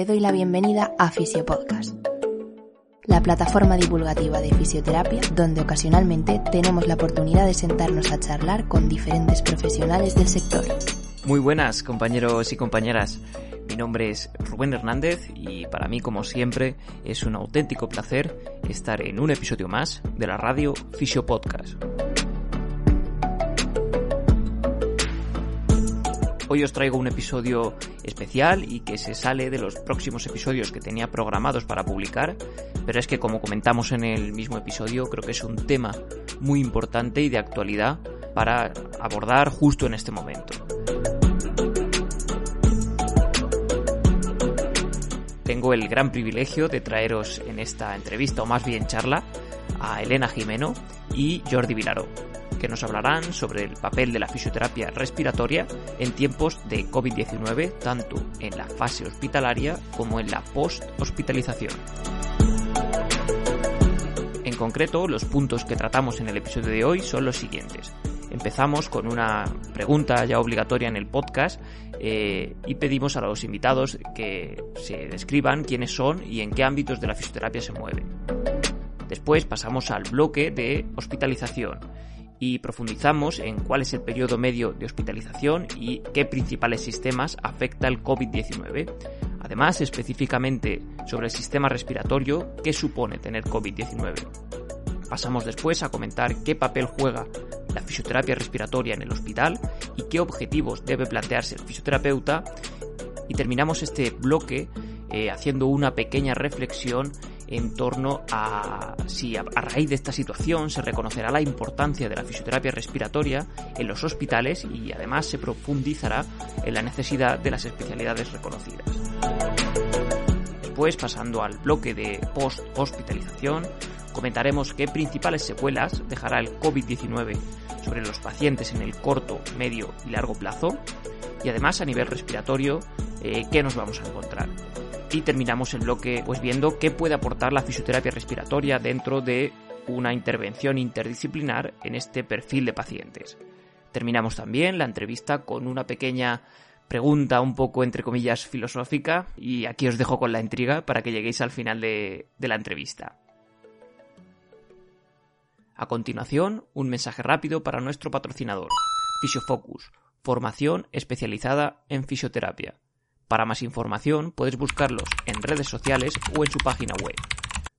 te doy la bienvenida a Fisiopodcast, la plataforma divulgativa de fisioterapia donde ocasionalmente tenemos la oportunidad de sentarnos a charlar con diferentes profesionales del sector. Muy buenas compañeros y compañeras. Mi nombre es Rubén Hernández y para mí, como siempre, es un auténtico placer estar en un episodio más de la radio Fisiopodcast. Hoy os traigo un episodio especial y que se sale de los próximos episodios que tenía programados para publicar, pero es que como comentamos en el mismo episodio, creo que es un tema muy importante y de actualidad para abordar justo en este momento. Tengo el gran privilegio de traeros en esta entrevista, o más bien charla, a Elena Jimeno y Jordi Vilaro que nos hablarán sobre el papel de la fisioterapia respiratoria en tiempos de COVID-19, tanto en la fase hospitalaria como en la post-hospitalización. En concreto, los puntos que tratamos en el episodio de hoy son los siguientes. Empezamos con una pregunta ya obligatoria en el podcast eh, y pedimos a los invitados que se describan quiénes son y en qué ámbitos de la fisioterapia se mueven. Después pasamos al bloque de hospitalización y profundizamos en cuál es el periodo medio de hospitalización y qué principales sistemas afecta el COVID-19. Además, específicamente sobre el sistema respiratorio, qué supone tener COVID-19. Pasamos después a comentar qué papel juega la fisioterapia respiratoria en el hospital y qué objetivos debe plantearse el fisioterapeuta. Y terminamos este bloque eh, haciendo una pequeña reflexión en torno a si a, raíz de esta situación se reconocerá la importancia de la fisioterapia respiratoria en los hospitales y además se profundizará en la necesidad de las especialidades reconocidas. Después, pasando al bloque de post-hospitalización, comentaremos qué principales secuelas dejará el COVID-19 sobre los pacientes en el corto, medio y largo plazo y además a nivel respiratorio eh, qué nos vamos a encontrar y terminamos el bloque pues viendo qué puede aportar la fisioterapia respiratoria dentro de una intervención interdisciplinar en este perfil de pacientes. Terminamos también la entrevista con una pequeña pregunta un poco entre comillas filosófica y aquí os dejo con la intriga para que lleguéis al final de, de la entrevista. A continuación, un mensaje rápido para nuestro patrocinador, Fisiofocus, formación especializada en fisioterapia. Para más información puedes buscarlos en redes sociales o en su página web.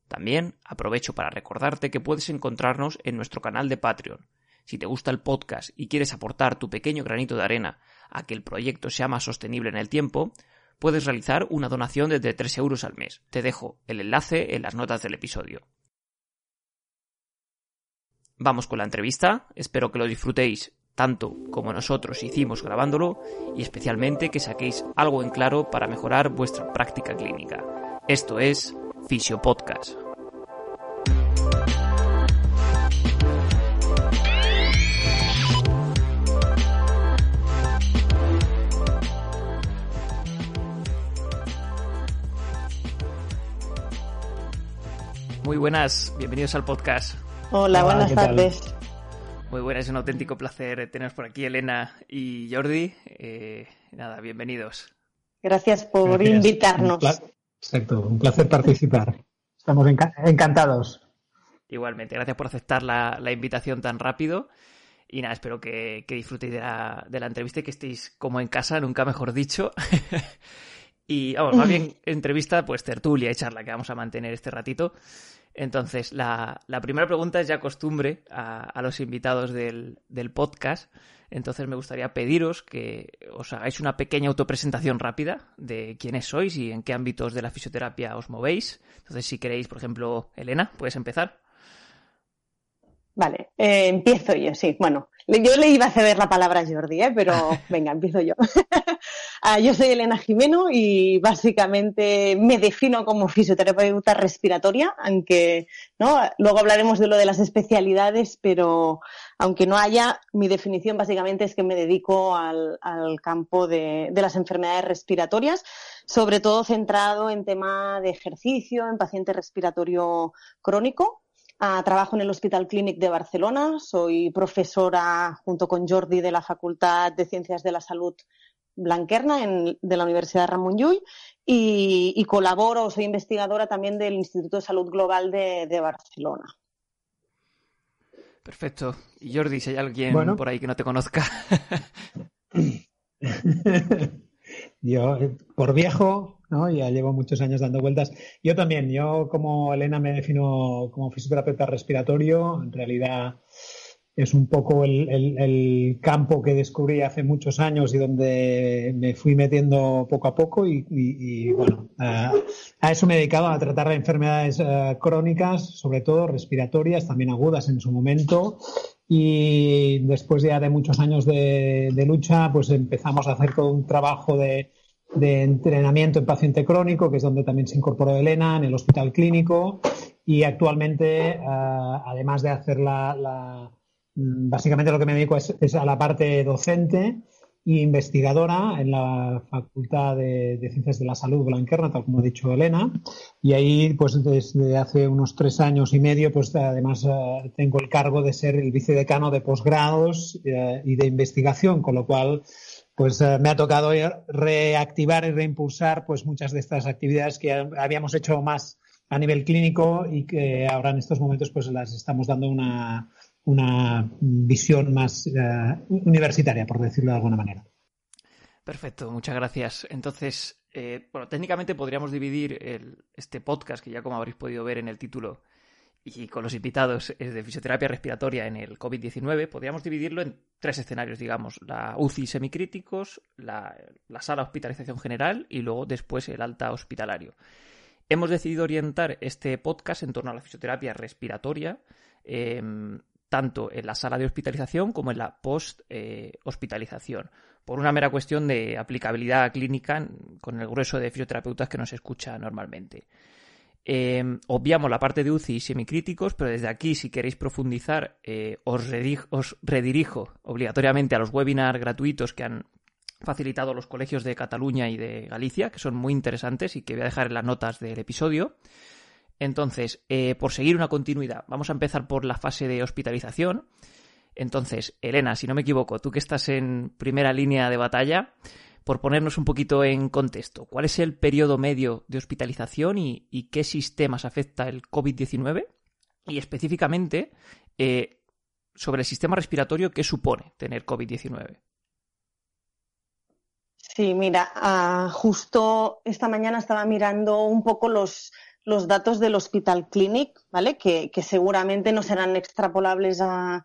También aprovecho para recordarte que puedes encontrarnos en nuestro canal de Patreon. Si te gusta el podcast y quieres aportar tu pequeño granito de arena a que el proyecto sea más sostenible en el tiempo, puedes realizar una donación desde 3 euros al mes. Te dejo el enlace en las notas del episodio. Vamos con la entrevista, espero que lo disfrutéis tanto como nosotros hicimos grabándolo y especialmente que saquéis algo en claro para mejorar vuestra práctica clínica. Esto es Fisio Podcast. Muy buenas, bienvenidos al podcast. Hola, buenas tardes. Muy buenas, es un auténtico placer teneros por aquí, Elena y Jordi. Eh, nada, bienvenidos. Gracias por invitarnos. Exacto, un placer participar. Estamos encantados. Igualmente, gracias por aceptar la, invitación tan rápido. Y nada, espero que, disfrutéis de la, de la, entrevista y que estéis como en casa, nunca mejor dicho. y vamos, más bien entrevista, pues tertulia y charla que vamos a mantener este ratito. Entonces, la, primera pregunta es ya costumbre a, los invitados del, podcast. Entonces, me gustaría pediros que os hagáis una pequeña autopresentación rápida de quiénes sois y en qué ámbitos de la fisioterapia os movéis. Entonces, si queréis, por ejemplo, Elena, puedes empezar. Vale, eh, empiezo yo, sí. Bueno, yo le iba a ceder la palabra a Jordi, ¿eh? pero venga, empiezo yo. Ah, yo soy Elena Jimeno y básicamente me defino como fisioterapeuta respiratoria, aunque ¿no? luego hablaremos de lo de las especialidades, pero aunque no haya, mi definición básicamente es que me dedico al, campo de, de las enfermedades respiratorias, sobre todo centrado en tema de ejercicio, en paciente respiratorio crónico, Ah, trabajo en el Hospital Clínic de Barcelona, soy profesora junto con Jordi de la Facultad de Ciencias de la Salud Blanquerna de la Universidad Ramón Llull y, colaboro, soy investigadora también del Instituto de Salud Global de, Barcelona. Perfecto. Y Jordi, si hay alguien por ahí que no te conozca. Yo, eh, por viejo, ¿no? ya llevo muchos años dando vueltas. Yo también, yo como Elena me defino como fisioterapeuta respiratorio. En realidad es un poco el, campo que descubrí hace muchos años y donde me fui metiendo poco a poco y, bueno, a, eso me he dedicado a tratar de enfermedades eh, crónicas, sobre todo respiratorias, también agudas en su momento y después ya de muchos años de, lucha, pues empezamos a hacer todo un trabajo de, entrenamiento en paciente crónico, que es donde también se incorporó Elena, en el hospital clínico. Y actualmente, eh, además de hacer la Mm, básicamente lo que me dedico es, a la parte docente e investigadora en la Facultad de, Ciencias de la Salud Blanquerna, tal como ha dicho Elena. Y ahí, pues desde hace unos tres años y medio, pues además eh, tengo el cargo de ser el vicedecano de posgrados eh, y de investigación, con lo cual pues eh, me ha tocado reactivar y reimpulsar pues muchas de estas actividades que habíamos hecho más a nivel clínico y que ahora en estos momentos pues las estamos dando una, una visión más eh, universitaria, por decirlo de alguna manera. Perfecto, muchas gracias. Entonces, eh, bueno, técnicamente podríamos dividir este podcast, que ya como habréis podido ver en el título y con los invitados de fisioterapia respiratoria en el COVID-19, podríamos dividirlo en tres escenarios, digamos, la UCI semicríticos, la, la sala hospitalización general y luego después el alta hospitalario. Hemos decidido orientar este podcast en torno a la fisioterapia respiratoria, em, tanto en la sala de hospitalización como en la post-hospitalización, por una mera cuestión de aplicabilidad clínica con el grueso de fisioterapeutas que nos escucha normalmente. Em, obviamos la parte de UCI y semicríticos, pero desde aquí, si queréis profundizar, eh, os, redirijo obligatoriamente a los webinars gratuitos que han facilitado los colegios de Cataluña y de Galicia, que son muy interesantes y que voy a dejar en las notas del episodio. Entonces, eh, por seguir una continuidad, vamos a empezar por la fase de hospitalización. Entonces, Elena, si no me equivoco, tú que estás en primera línea de batalla, por ponernos un poquito en contexto, ¿cuál es el periodo medio de hospitalización y, qué sistemas afecta el COVID-19? Y específicamente, eh, sobre el sistema respiratorio, ¿qué supone tener COVID-19? Sí, mira, justo esta mañana estaba mirando un poco los, los datos del Hospital Clinic, ¿vale? Que, seguramente no serán extrapolables a,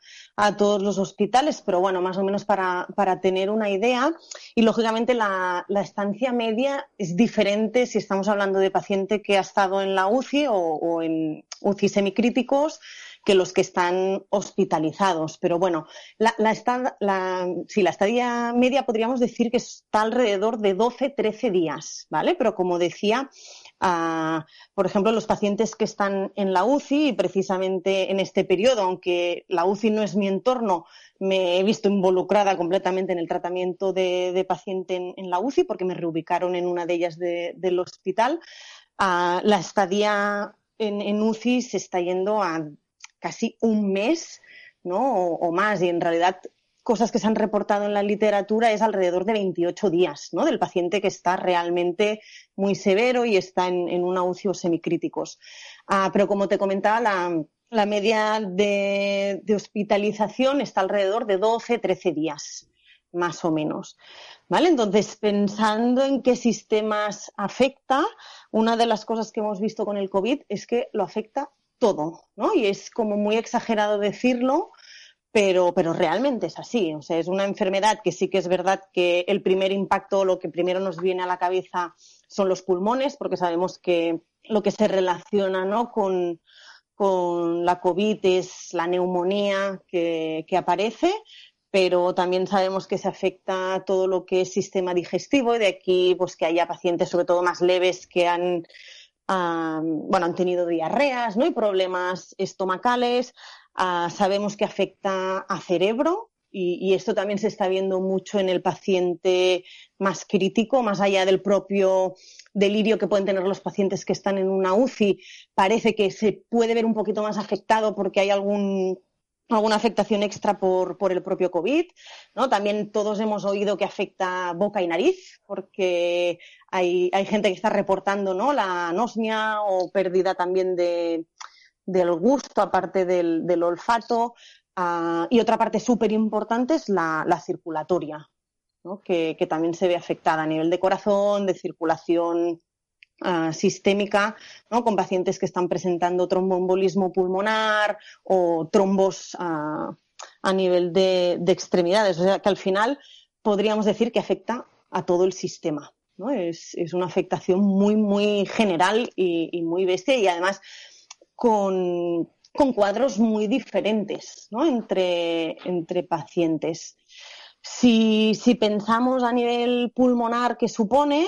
todos los hospitales, pero bueno, más o menos para, tener una idea. Y lógicamente la, estancia media es diferente si estamos hablando de paciente que ha estado en la UCI o, en UCI semicríticos que los que están hospitalizados. Pero bueno, la, la, la, la estadía media podríamos decir que está alrededor de 12-13 días, ¿vale? Pero como decía, por ejemplo, los pacientes que están en la UCI y precisamente en este periodo, aunque la UCI no es mi entorno, me he visto involucrada completamente en el tratamiento de, paciente en, la UCI porque me reubicaron en una de ellas del hospital. la estadía en, UCI se está yendo a casi un mes ¿no? o, más y en realidad cosas que se han reportado en la literatura es alrededor de 28 días, ¿no? Del paciente que está realmente muy severo y está en, una UCI o semicríticos. Ah, pero como te comentaba, la, media de, hospitalización está alrededor de 12, 13 días, más o menos. ¿Vale? Entonces, pensando en qué sistemas afecta, una de las cosas que hemos visto con el COVID es que lo afecta todo, ¿no? Y es como muy exagerado decirlo, pero, pero realmente es así. O sea, es una enfermedad que sí que es verdad que el primer impacto, lo que primero nos viene a la cabeza son los pulmones, porque sabemos que lo que se relaciona ¿no? con, con la COVID es la neumonía que, que, aparece, pero también sabemos que se afecta todo lo que es sistema digestivo y de aquí pues que haya pacientes sobre todo más leves que han bueno, han tenido diarreas ¿no? y problemas estomacales. Ah, sabemos que afecta a cerebro y, esto también se está viendo mucho en el paciente más crítico, más allá del propio delirio que pueden tener los pacientes que están en una UCI. Parece que se puede ver un poquito más afectado porque hay algún alguna afectación extra por, por, el propio COVID. También todos hemos oído que afecta boca y nariz, porque hay, hay gente que está reportando, ¿no? La anosmia o pérdida también de, del gusto, aparte del, del olfato. Uh, y otra parte súper importante es la, la circulatoria, que, que, también se ve afectada a nivel de corazón, de circulación uh, sistémica, ¿no? con pacientes que están presentando tromboembolismo pulmonar o trombos uh, a nivel de, de, extremidades. O sea que al final podríamos decir que afecta a todo el sistema. ¿no? Es, es una afectación muy, muy general y, y muy bestia y además con, con cuadros muy diferentes ¿no? entre, entre pacientes. Si, si, pensamos a nivel pulmonar que supone,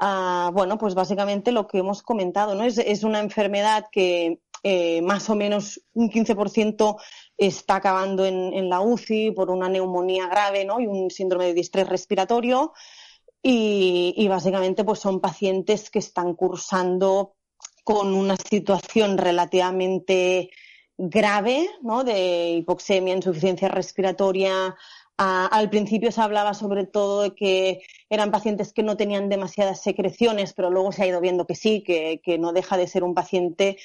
uh, bueno, pues básicamente lo que hemos comentado, ¿no? Es, es una enfermedad que eh, más o menos un 15% está acabando en, en, la UCI por una neumonía grave ¿no? y un síndrome de distrés respiratorio. Y, y básicamente pues son pacientes que están cursando con una situación relativamente grave, ¿no? De hipoxemia, insuficiencia respiratoria. Ah, al principio se hablaba sobre todo de que eran pacientes que no tenían demasiadas secreciones, pero luego se ha ido viendo que sí, que, que no deja de ser un paciente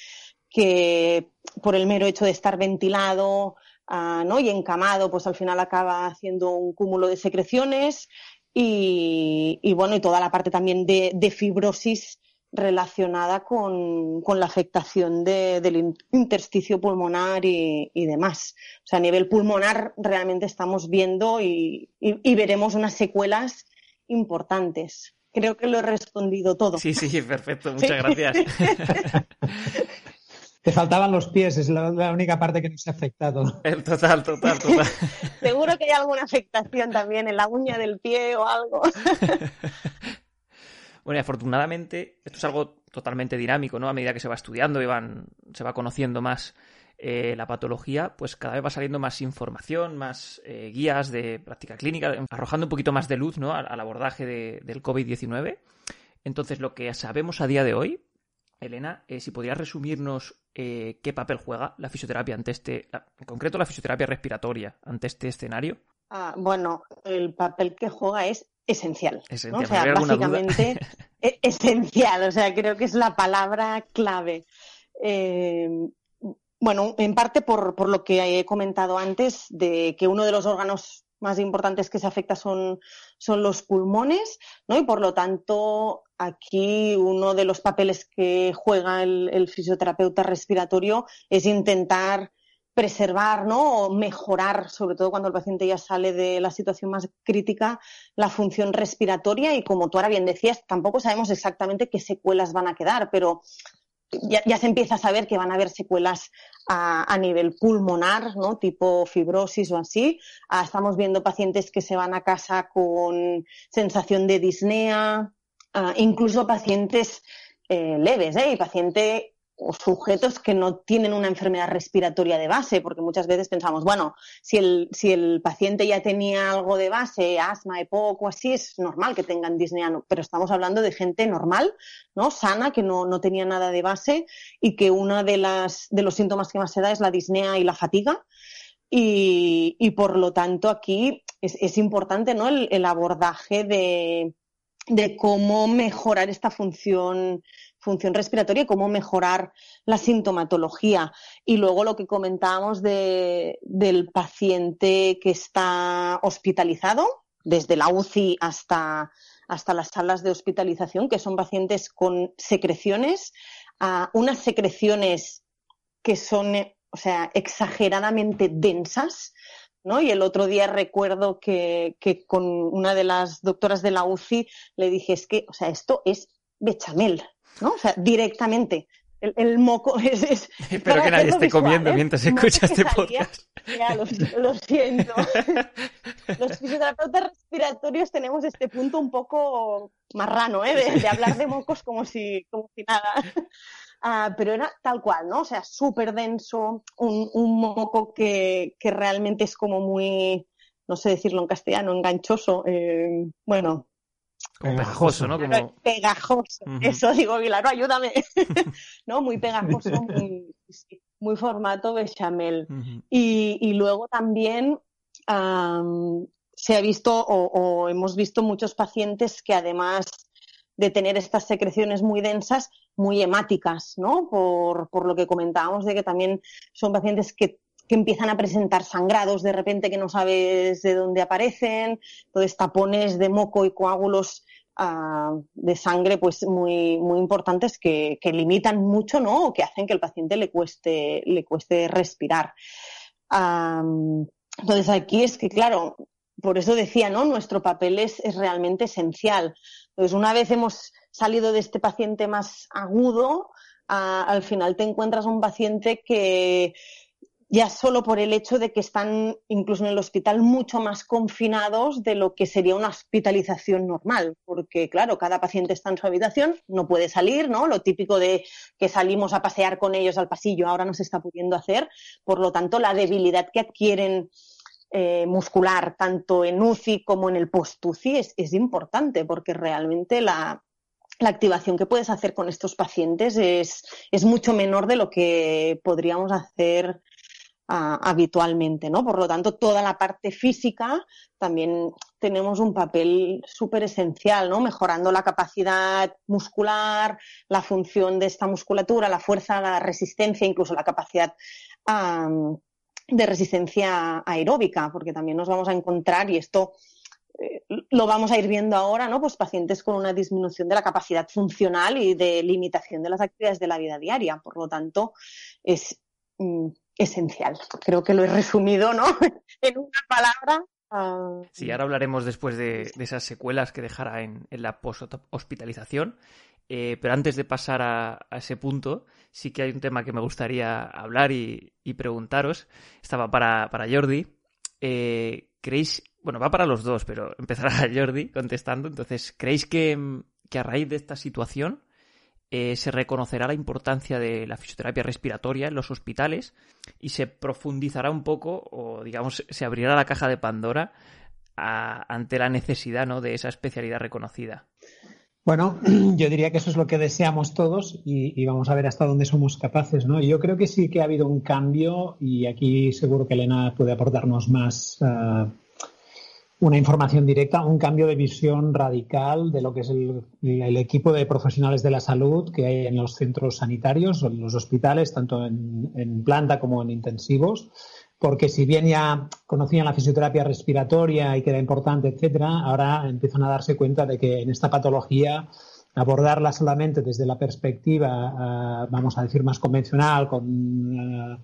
que por el mero hecho de estar ventilado uh, ¿no? y encamado, pues al final acaba haciendo un cúmulo de secreciones y, bueno, y toda la parte también de fibrosis relacionada con, con la afectación de, del intersticio pulmonar y, y, demás. O sea, a nivel pulmonar realmente estamos viendo y, y, y, veremos unas secuelas importantes. Creo que lo he respondido todo. Sí, sí, perfecto. Muchas ¿Sí? gracias. Te faltaban los pies, es la, la, única parte que no se ha afectado. El total, total, total. Seguro que hay alguna afectación también en la uña del pie o algo. Bueno, y afortunadamente esto es algo totalmente dinámico, ¿no? A medida que se va estudiando y van, se va conociendo más eh, la patología, pues cada vez va saliendo más información, más eh, guías de práctica clínica, arrojando un poquito más de luz, ¿no? Al, abordaje de, del COVID-19. Entonces, lo que sabemos a día de hoy, Elena, si podrías resumirnos eh, qué papel juega la fisioterapia ante este, en concreto la fisioterapia respiratoria ante este escenario. Ah, bueno, el papel que juega es esencial. esencial. ¿no? O sea, básicamente e-, esencial. O sea, creo que es la palabra clave. Eh, bueno, en parte por, por, lo que he comentado antes, de que uno de los órganos más importantes que se afecta son, son los pulmones, ¿no? Y por lo tanto, aquí uno de los papeles que juega el, el fisioterapeuta respiratorio es intentar preservar ¿no? o mejorar, sobre todo cuando el paciente ya sale de la situación más crítica, la función respiratoria y como tú ahora bien decías, tampoco sabemos exactamente qué secuelas van a quedar, pero ya, ya se empieza a saber que van a haber secuelas a, a nivel pulmonar, ¿no? tipo fibrosis o así. Ah, estamos viendo pacientes que se van a casa con sensación de disnea, ah, incluso pacientes eh, leves, ¿eh? y paciente o sujetos que no tienen una enfermedad respiratoria de base, porque muchas veces pensamos, bueno, si el, si el paciente ya tenía algo de base, asma, EPOC o así, es normal que tengan disnea, pero estamos hablando de gente normal, ¿no? Sana, que no, no tenía nada de base y que uno de, las, de los síntomas que más se da es la disnea y la fatiga. Y, y por lo tanto aquí es, es importante, ¿no? El, el abordaje de, de cómo mejorar esta función función respiratoria y cómo mejorar la sintomatología. Y luego lo que comentábamos de, del paciente que está hospitalizado, desde la UCI hasta, hasta las salas de hospitalización, que son pacientes con secreciones, unas secreciones que son, o sea, exageradamente densas, ¿no? Y el otro día recuerdo que, con una de las doctoras de la UCI le dije, es que, o sea, esto es bechamel, ¿no? O sea, directamente. El, el moco es... es Espero que nadie esté visual, comiendo ¿eh? mientras escucha este podcast. Lo, lo siento. Los fisioterapeutas respiratorios tenemos este punto un poco marrano, ¿eh? De, de hablar de mocos como si, como si nada. Uh, pero era tal cual, ¿no? O sea, súper denso, un, un moco que, que, realmente es como muy, no sé decirlo en castellano, enganchoso. Eh, bueno, como pegajoso, ¿no? Como... Pegajoso, uh -huh. eso digo, Vilaro, ayúdame. ¿No? Muy pegajoso, muy, muy formato bechamel. y, luego también se ha visto o, hemos visto muchos pacientes que además de tener estas secreciones muy densas, muy hemáticas, ¿no? Por, por lo que comentábamos de que también son pacientes que que empiezan a presentar sangrados de repente que no sabes de dónde aparecen, entonces tapones de moco y coágulos ah, de sangre pues muy, muy importantes que, limitan mucho, ¿no? O que hacen que el paciente le cueste, le cueste respirar. entonces aquí es que, claro, por eso decía, ¿no? Nuestro papel es, realmente esencial. Entonces, una vez hemos salido de este paciente más agudo, ah, al final te encuentras un paciente que, ya solo por el hecho de que están incluso en el hospital mucho más confinados de lo que sería una hospitalización normal, porque claro, cada paciente está en su habitación, no puede salir, ¿no? Lo típico de que salimos a pasear con ellos al pasillo ahora no se está pudiendo hacer, por lo tanto la debilidad que adquieren eh, muscular tanto en UCI como en el post-UCI es, importante porque realmente la, activación que puedes hacer con estos pacientes es, es, mucho menor de lo que podríamos hacer habitualmente, ¿no? Por lo tanto, toda la parte física también tenemos un papel súper esencial, ¿no? Mejorando la capacidad muscular, la función de esta musculatura, la fuerza, la resistencia, incluso la capacidad de resistencia aeróbica, porque también nos vamos a encontrar, y esto eh, lo vamos a ir viendo ahora, ¿no? Pues pacientes con una disminución de la capacidad funcional y de limitación de las actividades de la vida diaria. Por lo tanto, es mm, esencial. Creo que lo he resumido, ¿no? en una palabra. Ah. Sí, ahora hablaremos después de, esas secuelas que dejará en, la post-hospitalización. Eh, pero antes de pasar a, ese punto, sí que hay un tema que me gustaría hablar y, preguntaros. Estaba para, Jordi. Eh, ¿Creéis, bueno, va para los dos, pero empezará Jordi contestando. Entonces, ¿creéis que, que a raíz de esta situación eh, se reconocerá la importancia de la fisioterapia respiratoria en los hospitales y se profundizará un poco o digamos se abrirá la caja de Pandora ante la necesidad ¿no? de esa especialidad reconocida. Bueno, yo diría que eso es lo que deseamos todos y, vamos a ver hasta dónde somos capaces, ¿no? Yo creo que sí que ha habido un cambio y aquí seguro que Elena puede aportarnos más uh, una información directa, un cambio de visión radical de lo que es el, equipo de profesionales de la salud que hay en los centros sanitarios, en los hospitales, tanto en, planta como en intensivos, porque si bien ya conocían la fisioterapia respiratoria y que era importante, etcétera, ahora empiezan a darse cuenta de que en esta patología abordarla solamente desde la perspectiva, eh, vamos a decir, más convencional, con eh,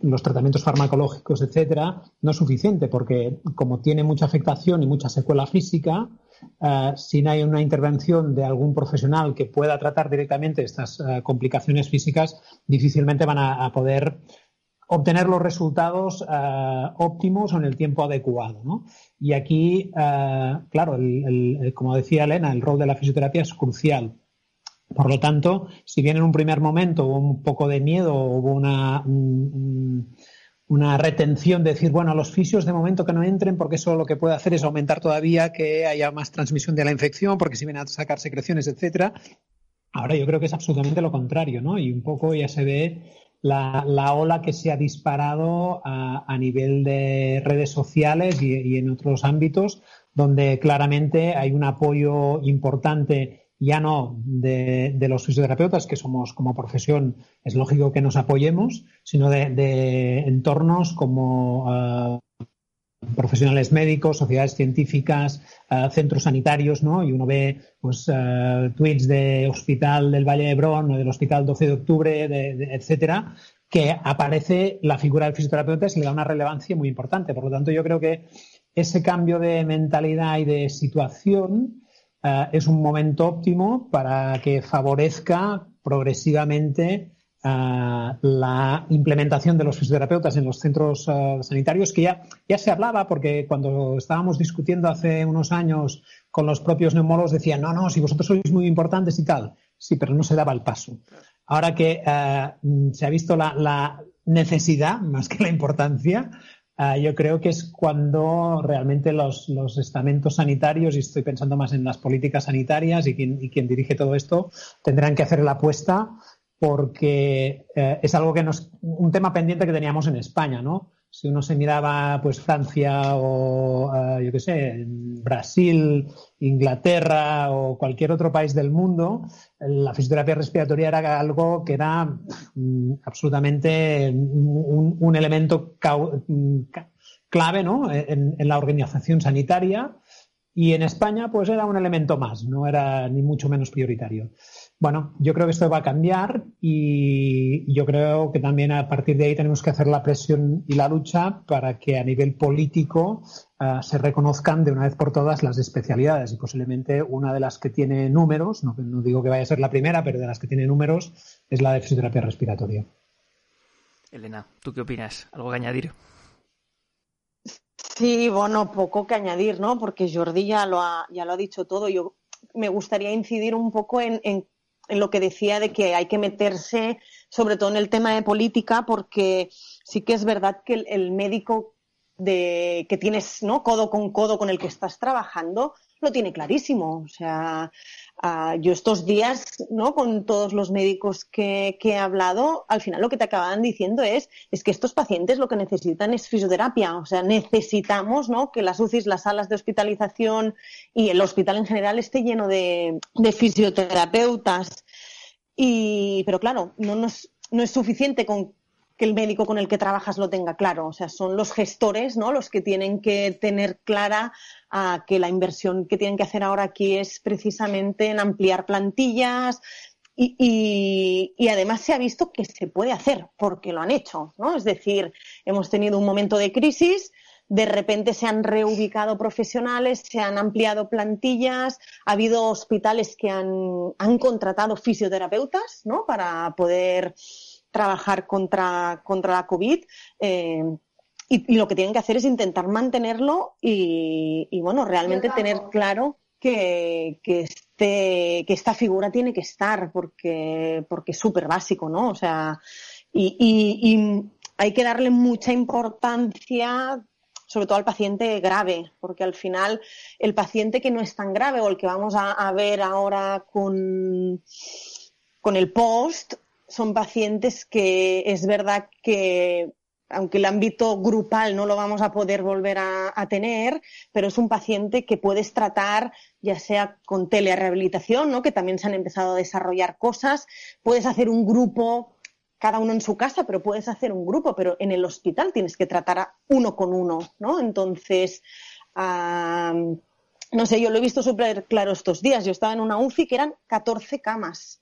los tratamientos farmacológicos, etcétera, no es suficiente porque como tiene mucha afectación y mucha secuela física, eh, si no hay una intervención de algún profesional que pueda tratar directamente estas eh, complicaciones físicas, difícilmente van a, poder obtener los resultados eh, óptimos en el tiempo adecuado. Y aquí, claro, como decía Elena, el rol de la fisioterapia es crucial por lo tanto, si bien en un primer momento hubo un poco de miedo, hubo una, una retención de decir, bueno, los fisios de momento que no entren, porque eso lo que puede hacer es aumentar todavía que haya más transmisión de la infección, porque si vienen a sacar secreciones, etcétera. Ahora yo creo que es absolutamente lo contrario, ¿no? Y un poco ya se ve la, ola que se ha disparado a, nivel de redes sociales y en otros ámbitos, donde claramente hay un apoyo importante ya no de, los fisioterapeutas, que somos como profesión, es lógico que nos apoyemos, sino de, entornos como eh, profesionales médicos, sociedades científicas, eh, centros sanitarios, ¿no? Y uno ve pues eh, tweets de Hospital del Valle de Hebrón o del Hospital 12 de Octubre, etcétera, que aparece la figura del fisioterapeuta y se le da una relevancia muy importante. Por lo tanto, yo creo que ese cambio de mentalidad y de situación eh, es un momento óptimo para que favorezca progresivamente eh, la implementación de los fisioterapeutas en los centros eh, sanitarios, que ya, ya se hablaba, porque cuando estábamos discutiendo hace unos años con los propios neumólogos decían, no, no, si vosotros sois muy importantes y tal. Sí, pero no se daba el paso. Ahora que se ha visto la, necesidad más que la importancia, Ah, yo creo que es cuando realmente los, estamentos sanitarios, y estoy pensando más en las políticas sanitarias y quien, dirige todo esto, tendrán que hacer la apuesta porque eh, es algo que nos, un tema pendiente que teníamos en España, ¿no? Si uno se miraba, pues Francia o, eh, yo qué sé, Brasil, Inglaterra o cualquier otro país del mundo, la fisioterapia respiratoria era algo que era mm, absolutamente un, elemento mm, clave, ¿no? En, en la organización sanitaria y en España, pues era un elemento más, no era ni mucho menos prioritario. Bueno, yo creo que esto va a cambiar y yo creo que también a partir de ahí tenemos que hacer la presión y la lucha para que a nivel político uh, se reconozcan de una vez por todas las especialidades y posiblemente una de las que tiene números, no, no digo que vaya a ser la primera, pero de las que tiene números es la de fisioterapia respiratoria. Elena, ¿tú qué opinas? ¿Algo que añadir? Sí, bueno, poco que añadir, ¿no? Porque Jordi ya lo ha, ya lo ha dicho todo. Yo me gustaría incidir un poco en, en, en, lo que decía de que hay que meterse, sobre todo en el tema de política, porque sí que es verdad que el, el médico de, que tienes, ¿no? Codo con codo con el que estás trabajando, lo tiene clarísimo. O sea, Uh, yo estos días, ¿no? Con todos los médicos que, que, he hablado, al final lo que te acaban diciendo es, es que estos pacientes lo que necesitan es fisioterapia. O sea, necesitamos, ¿no? Que las UCIs, las salas de hospitalización y el hospital en general esté lleno de, de fisioterapeutas. Y, pero claro, no, nos, no es suficiente con que el médico con el que trabajas lo tenga claro. O sea, son los gestores, ¿no? Los que tienen que tener clara uh, que la inversión que tienen que hacer ahora aquí es precisamente en ampliar plantillas. Y, y, y, además se ha visto que se puede hacer porque lo han hecho, ¿no? Es decir, hemos tenido un momento de crisis, de repente se han reubicado profesionales, se han ampliado plantillas, ha habido hospitales que han, han contratado fisioterapeutas, ¿no? Para poder trabajar contra, contra la COVID. Eh, y, y, lo que tienen que hacer es intentar mantenerlo y, y bueno, realmente tener claro que, que, este, que esta figura tiene que estar porque, porque es súper básico, ¿no? O sea, y, y, y hay que darle mucha importancia sobre todo al paciente grave, porque al final el paciente que no es tan grave o el que vamos a, a ver ahora con, con el post, son pacientes que es verdad que aunque el ámbito grupal no lo vamos a poder volver a, tener, pero es un paciente que puedes tratar ya sea con telerehabilitación, ¿no? que también se han empezado a desarrollar cosas, puedes hacer un grupo, cada uno en su casa, pero puedes hacer un grupo, pero en el hospital tienes que tratar a uno con uno, ¿no? Entonces, no sé, yo lo he visto súper claro estos días. Yo estaba en una UCI que eran 14 camas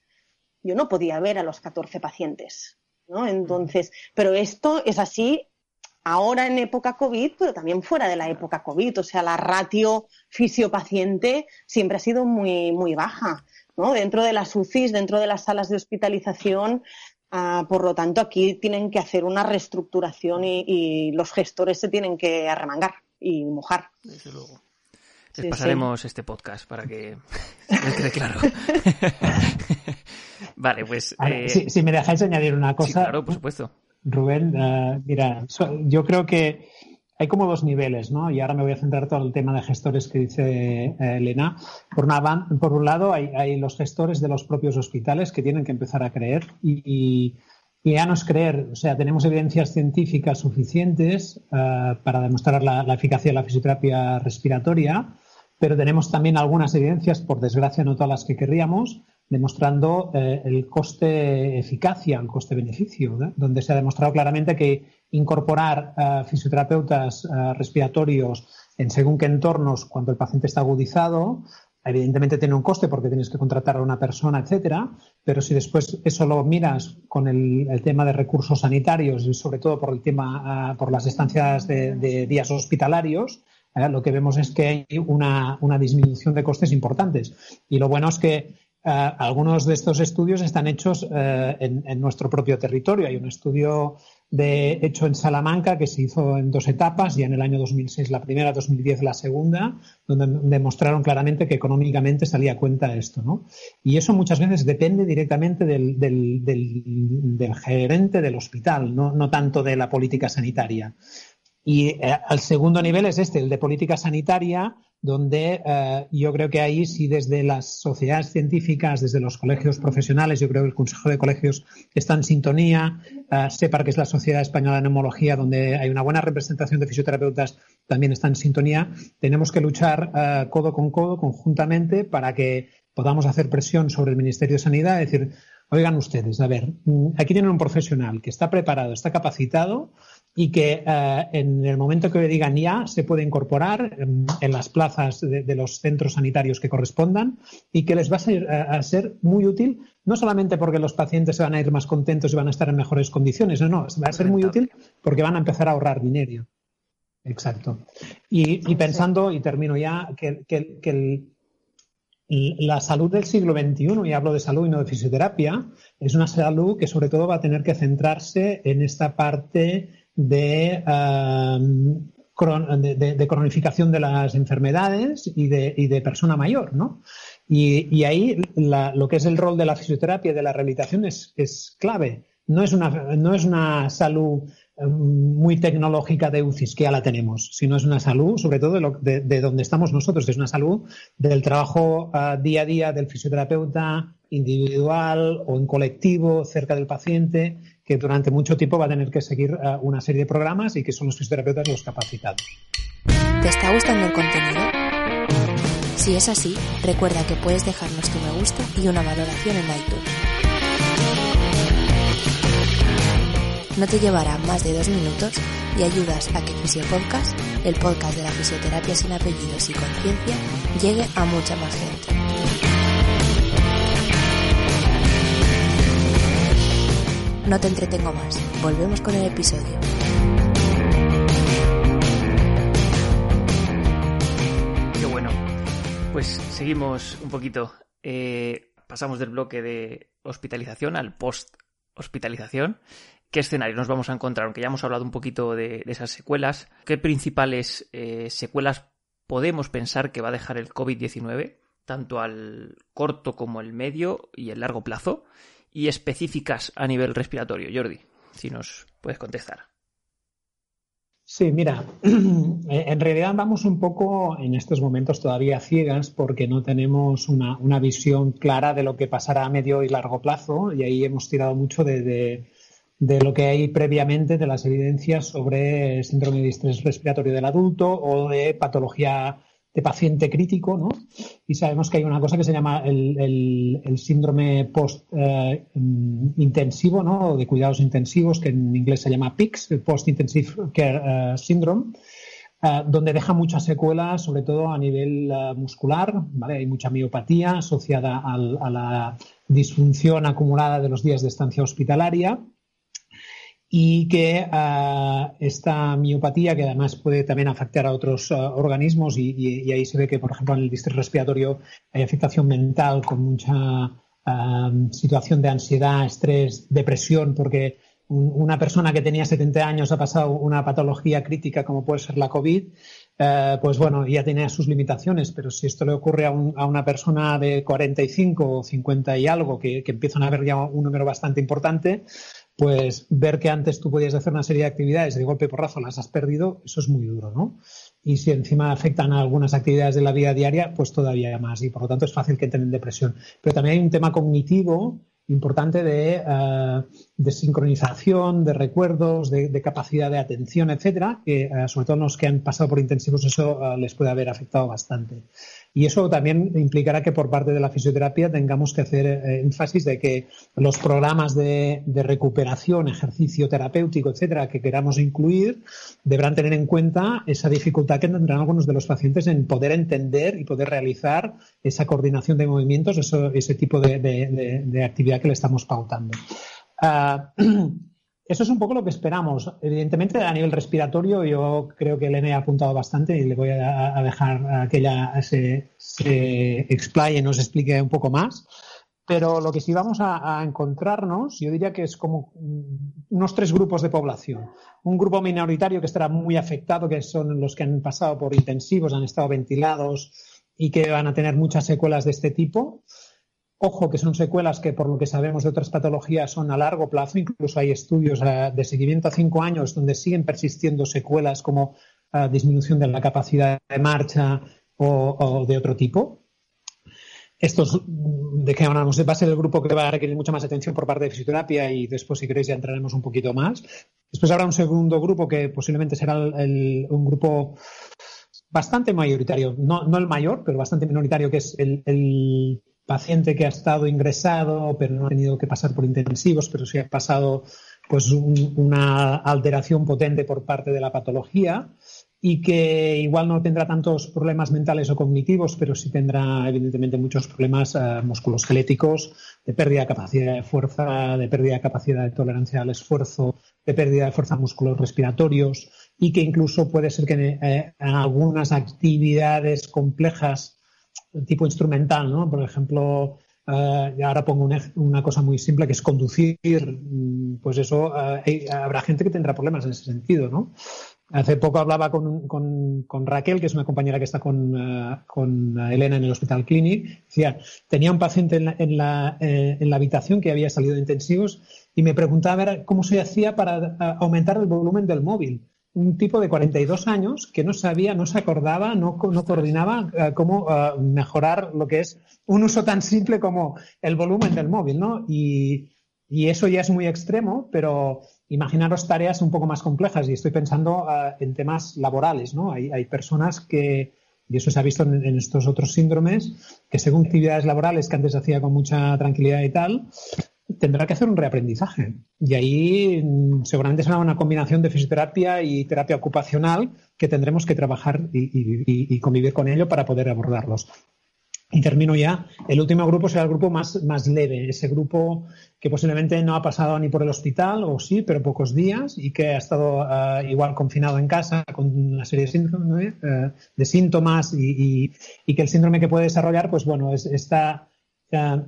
yo no podía ver a los 14 pacientes. ¿No? Entonces, pero esto es así ahora en época COVID, pero también fuera de la época COVID. O sea, la ratio fisio-paciente siempre ha sido muy, muy baja. ¿no? Dentro de las UCIs, dentro de las salas de hospitalización, uh, por lo tanto, aquí tienen que hacer una reestructuración y, y, los gestores se tienen que arremangar y mojar. Desde luego. Les sí, pasaremos sí. este podcast para que les quede claro. Vale, pues. Eh... Si, si, me dejáis añadir una cosa. Sí, claro, por supuesto. Rubén, uh, mira, so, yo creo que hay como dos niveles, ¿no? Y ahora me voy a centrar todo el tema de gestores que dice eh, Elena. Por, una, por un lado, hay, hay, los gestores de los propios hospitales que tienen que empezar a creer y, y, es creer, o sea, tenemos evidencias científicas suficientes uh, para demostrar la, eficacia de la fisioterapia respiratoria, pero tenemos también algunas evidencias, por desgracia no todas las que querríamos, demostrando eh, el coste-eficacia, el coste-beneficio, ¿eh? donde se ha demostrado claramente que incorporar uh, fisioterapeutas respiratorios en según qué entornos cuando el paciente está agudizado, evidentemente tiene un coste porque tienes que contratar a una persona, etcétera, pero si después eso lo miras con el, tema de recursos sanitarios y sobre todo por el tema, uh, por las estancias de, días hospitalarios, ¿eh? lo que vemos es que hay una, una disminución de costes importantes. Y lo bueno es que Uh, algunos de estos estudios están hechos en, en, nuestro propio territorio. Hay un estudio de, hecho en Salamanca que se hizo en dos etapas, ya en el año 2006 la primera, 2010 la segunda, donde demostraron claramente que económicamente salía a cuenta esto. ¿no? Y eso muchas veces depende directamente del, del, del, del gerente del hospital, no, no tanto de la política sanitaria. Y eh, el segundo nivel es este, el de política sanitaria, donde eh, yo creo que ahí sí desde las sociedades científicas, desde los colegios profesionales, yo creo que el Consejo de Colegios está en sintonía, uh, SEPAR, que es la Sociedad Española de Neumología, donde hay una buena representación de fisioterapeutas, también está en sintonía. Tenemos que luchar codo con codo, conjuntamente, para que podamos hacer presión sobre el Ministerio de Sanidad, decir, oigan ustedes, a ver, mm, aquí tienen un profesional que está preparado, está capacitado y que eh, en el momento que le digan ya se puede incorporar en, las plazas de, los centros sanitarios que correspondan y que les va a ser, a ser, muy útil, no solamente porque los pacientes se van a ir más contentos y van a estar en mejores condiciones, no, no, va a ser muy útil porque van a empezar a ahorrar dinero. Exacto. Y, pensando, y termino ya, que, que, que la salud del siglo XXI, y hablo de salud y no de fisioterapia, es una salud que sobre todo va a tener que centrarse en esta parte de, de, cronificación de las enfermedades y de, y de persona mayor, ¿no? Y, ahí lo que es el rol de la fisioterapia y de la rehabilitación es, es clave. No es, una, no es una salud muy tecnológica de UCIs, que ya la tenemos, sino es una salud, sobre todo de, de, donde estamos nosotros, es una salud del trabajo día a día del fisioterapeuta individual o en colectivo, cerca del paciente, que durante mucho tiempo va a tener que seguir uh, una serie de programas y que son los fisioterapeutas los capacitados. ¿Te está gustando el contenido? Si es así, recuerda que puedes dejarnos tu me gusta y una valoración en iTunes. No te llevará más de dos minutos y ayudas a que Fisiopodcast, el podcast de la fisioterapia sin apellidos y conciencia, llegue a mucha más gente. No te entretengo más. Volvemos con el episodio. Qué bueno. Pues seguimos un poquito. Eh, pasamos del bloque de hospitalización al post-hospitalización. ¿Qué escenario nos vamos a encontrar? Aunque ya hemos hablado un poquito de, esas secuelas. ¿Qué principales eh, secuelas podemos pensar que va a dejar el COVID-19? Tanto al corto como el medio y el largo plazo y específicas a nivel respiratorio. Jordi, si nos puedes contestar. Sí, mira, en realidad vamos un poco en estos momentos todavía ciegas porque no tenemos una, visión clara de lo que pasará a medio y largo plazo y ahí hemos tirado mucho de, de lo que hay previamente de las evidencias sobre síndrome de estrés respiratorio del adulto o de patología de paciente crítico, ¿no? Y sabemos que hay una cosa que se llama el, síndrome post-intensivo, eh, ¿no? De cuidados intensivos, que en inglés se llama PICS, el Post-Intensive Care eh, Syndrome, eh, donde deja muchas secuelas, sobre todo a nivel muscular, ¿vale? Hay mucha miopatía asociada a la disfunción acumulada de los días de estancia hospitalaria y que ah, esta miopatía, que además puede también afectar a otros ah, organismos, y, ahí se ve que, por ejemplo, en el distrito respiratorio hay afectación mental con mucha ah, situación de ansiedad, estrés, depresión, porque una persona que tenía 70 años ha pasado una patología crítica como puede ser la COVID, eh, pues bueno, ya tenía sus limitaciones, pero si esto le ocurre a, una persona de 45 o 50 y algo, que, que empiezan a haber ya un número bastante importante, pues ver que antes tú podías hacer una serie de actividades y de golpe porrazo las has perdido, eso es muy duro, ¿no? Y si encima afectan a algunas actividades de la vida diaria, pues todavía más. Y por lo tanto es fácil que entren en depresión. Pero también hay un tema cognitivo importante de, eh, de sincronización, de recuerdos, de, capacidad de atención, etcétera, que eh, sobre todo los que han pasado por intensivos eso eh, les puede haber afectado bastante. Y eso también implicará que por parte de la fisioterapia tengamos que hacer eh, énfasis de que los programas de, recuperación, ejercicio terapéutico, etcétera, que queramos incluir, deberán tener en cuenta esa dificultad que tendrán algunos de los pacientes en poder entender y poder realizar esa coordinación de movimientos, ese tipo de, actividad que le estamos pautando. Ah, Eso es un poco lo que esperamos. Evidentemente, a nivel respiratorio, yo creo que Elena ha apuntado bastante y le voy a, dejar que ella se, se explaye y nos explique un poco más. Pero lo que sí vamos a, encontrarnos, yo diría que es como unos tres grupos de población. Un grupo minoritario que estará muy afectado, que son los que han pasado por intensivos, han estado ventilados y que van a tener muchas secuelas de este tipo Ojo que son secuelas que por lo que sabemos de otras patologías son a largo plazo, incluso hay estudios eh, de seguimiento a cinco años donde siguen persistiendo secuelas como eh, disminución de la capacidad de marcha o, de otro tipo. Estos de que hablamos va a ser el grupo que va a requerir mucha más atención por parte de fisioterapia y después, si queréis, ya entraremos un poquito más. Después habrá un segundo grupo que posiblemente será un grupo bastante mayoritario, no, el mayor, pero bastante minoritario, que es el paciente que ha estado ingresado, pero no ha tenido que pasar por intensivos, pero sí ha pasado pues una alteración potente por parte de la patología y que igual no tendrá tantos problemas mentales o cognitivos, pero sí tendrá evidentemente muchos problemas uh, musculoesqueléticos, de pérdida de capacidad de fuerza, de pérdida de capacidad de tolerancia al esfuerzo, de pérdida de fuerza musculos respiratorios y que incluso puede ser que eh, en algunas actividades complejas tipo instrumental, ¿no? Por ejemplo, eh, ahora pongo una, cosa muy simple que es conducir, mm, pues eso, eh, habrá gente que tendrá problemas en ese sentido, ¿no? Hace poco hablaba con, con, Raquel, que es una compañera que está con, eh, con, Elena en el Hospital Clinic. Decía, tenía un paciente en la, en la, en la habitación que había salido de intensivos y me preguntaba cómo se hacía para aumentar el volumen del móvil un tipo de 42 años que no sabía, no se acordaba, no, no coordinaba eh, cómo eh, mejorar lo que es un uso tan simple como el volumen del móvil, ¿no? Y, eso ya es muy extremo, pero imaginaros tareas un poco más complejas y estoy pensando eh, en temas laborales, ¿no? Hay, hay, personas que, y eso se ha visto en, en, estos otros síndromes, que según actividades laborales que antes hacía con mucha tranquilidad y tal, tendrá que hacer un reaprendizaje. Y ahí mm, seguramente será una combinación de fisioterapia y terapia ocupacional que tendremos que trabajar y, convivir con ello para poder abordarlos. Y termino ya. El último grupo será el grupo más, más leve, ese grupo que posiblemente no ha pasado ni por el hospital, o sí, pero pocos días, y que ha estado eh, igual confinado en casa con una serie de, eh, síntomas y, que el síndrome que puede desarrollar, pues bueno, es, está